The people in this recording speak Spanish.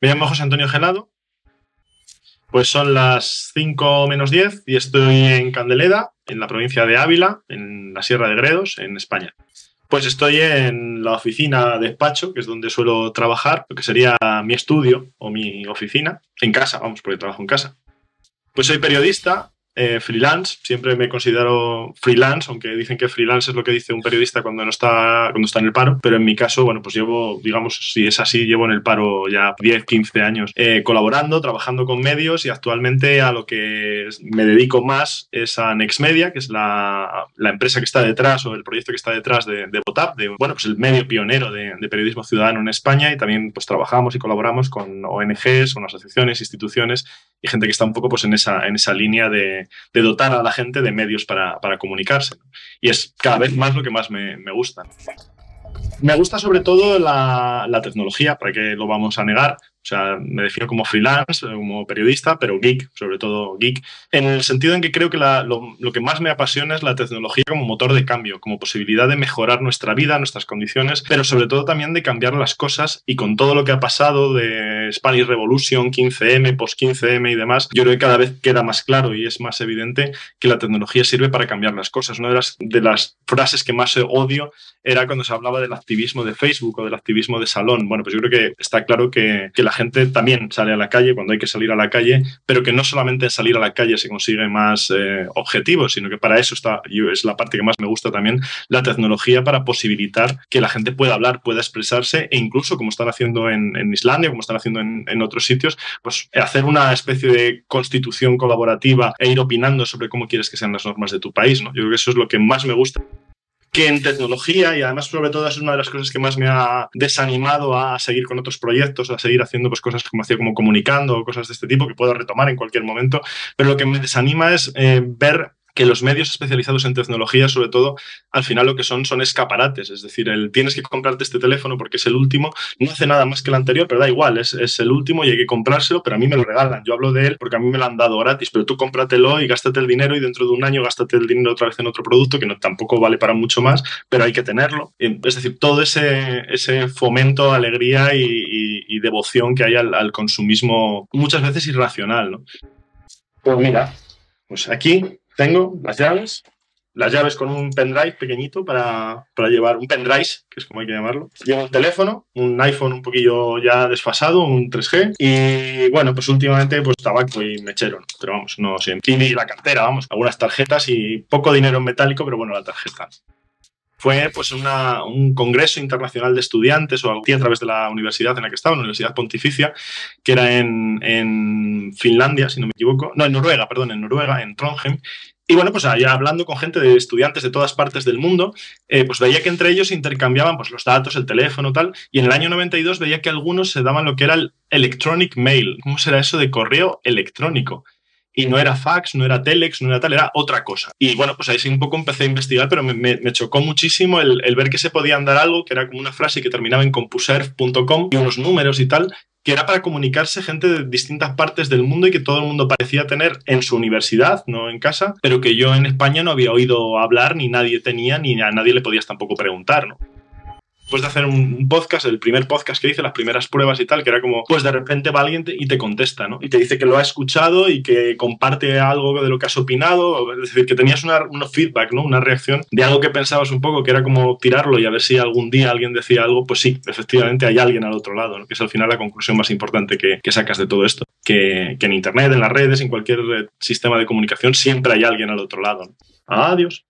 Me llamo José Antonio Gelado. Pues son las 5 menos 10 y estoy en Candeleda, en la provincia de Ávila, en la Sierra de Gredos, en España. Pues estoy en la oficina de despacho, que es donde suelo trabajar, lo que sería mi estudio o mi oficina, en casa, vamos, porque trabajo en casa. Pues soy periodista, eh, freelance, siempre me considero freelance, aunque dicen que freelance es lo que dice un periodista cuando no está, cuando está en el paro, pero en mi caso, bueno, pues llevo, digamos, si es así, llevo en el paro ya 10, 15 años eh, colaborando, trabajando con medios y actualmente a lo que me dedico más es a Nextmedia, que es la, empresa que está detrás o el proyecto que está detrás de, de Votap, de, bueno, pues el medio pionero de, de, periodismo ciudadano en España. Y también pues trabajamos y colaboramos con ONGs, con asociaciones, instituciones y gente que está un poco pues en esa, en esa línea de, dotar a la gente de medios para, para comunicarse. Y es cada vez más lo que más me, me gusta. Me gusta sobre todo la, la, tecnología, para que lo vamos a negar. O sea, me defino como freelance, como periodista, pero geek, sobre todo geek, en el sentido en que creo que lo, que más me apasiona es la tecnología como motor de cambio, como posibilidad de mejorar nuestra vida, nuestras condiciones, pero sobre todo también de cambiar las cosas y con todo lo que ha pasado de Spanish Revolution, 15M, post-15M y demás, yo creo que cada vez queda más claro y es más evidente que la tecnología sirve para cambiar las cosas. Una de las, de las frases que más odio era cuando se hablaba del activismo de Facebook o del activismo de salón. Bueno, pues yo creo que está claro que, que la gente también sale a la calle cuando hay que salir a la calle, pero que no solamente en salir a la calle se consigue más eh, objetivos, sino que para eso está, es la parte que más me gusta también, la tecnología para posibilitar que la gente pueda hablar, pueda expresarse e incluso, como están haciendo en, en Islandia, como están haciendo en, en, otros sitios, pues hacer una especie de constitución colaborativa e ir opinando sobre cómo quieres que sean las normas de tu país. ¿no? Yo creo que eso es lo que más me gusta que en tecnología, y además sobre todo es una de las cosas que más me ha desanimado a seguir con otros proyectos, a seguir haciendo pues, cosas como hacía como comunicando o cosas de este tipo que puedo retomar en cualquier momento, pero lo que me desanima es eh, ver que los medios especializados en tecnología, sobre todo, al final lo que son son escaparates. Es decir, el tienes que comprarte este teléfono porque es el último, no hace nada más que el anterior, pero da igual, es, es, el último y hay que comprárselo, pero a mí me lo regalan. Yo hablo de él porque a mí me lo han dado gratis, pero tú cómpratelo y gástate el dinero y dentro de un año gástate el dinero otra vez en otro producto que no, tampoco vale para mucho más, pero hay que tenerlo. Es decir, todo ese, ese fomento, alegría y, y, y devoción que hay al, al consumismo muchas veces irracional. ¿no? Pues mira, pues aquí tengo las llaves, las llaves con un pendrive pequeñito para, para, llevar, un pendrive, que es como hay que llamarlo. Llevo un teléfono, un iPhone un poquillo ya desfasado, un 3G. Y bueno, pues últimamente pues tabaco y mechero, pero vamos, no siempre. Y la cartera, vamos, algunas tarjetas y poco dinero en metálico, pero bueno, la tarjeta fue pues un congreso internacional de estudiantes o a través de la universidad en la que estaba, la Universidad Pontificia, que era en, en, Finlandia, si no me equivoco, no, en Noruega, perdón, en Noruega, en Trondheim. Y bueno, pues allá hablando con gente de estudiantes de todas partes del mundo, eh, pues veía que entre ellos intercambiaban pues, los datos, el teléfono, tal, y en el año 92 veía que algunos se daban lo que era el electronic mail. ¿Cómo será eso de correo electrónico? Y no era fax, no era telex, no era tal, era otra cosa. Y bueno, pues ahí sí un poco empecé a investigar, pero me, me, chocó muchísimo el, el, ver que se podían dar algo que era como una frase que terminaba en compuserve.com y unos números y tal, que era para comunicarse gente de distintas partes del mundo y que todo el mundo parecía tener en su universidad, no en casa, pero que yo en España no había oído hablar, ni nadie tenía, ni a nadie le podías tampoco preguntar, ¿no? Después de hacer un, podcast, el primer podcast que hice, las primeras pruebas y tal, que era como, pues de repente va alguien y te contesta, ¿no? Y te dice que lo ha escuchado y que comparte algo de lo que has opinado, es decir, que tenías una, una feedback, ¿no? Una reacción de algo que pensabas un poco, que era como tirarlo y a ver si algún día alguien decía algo, pues sí, efectivamente hay alguien al otro lado, ¿no? Que es al final la conclusión más importante que, que sacas de todo esto. Que, que, en Internet, en las redes, en cualquier sistema de comunicación, siempre hay alguien al otro lado. ¿no? Adiós.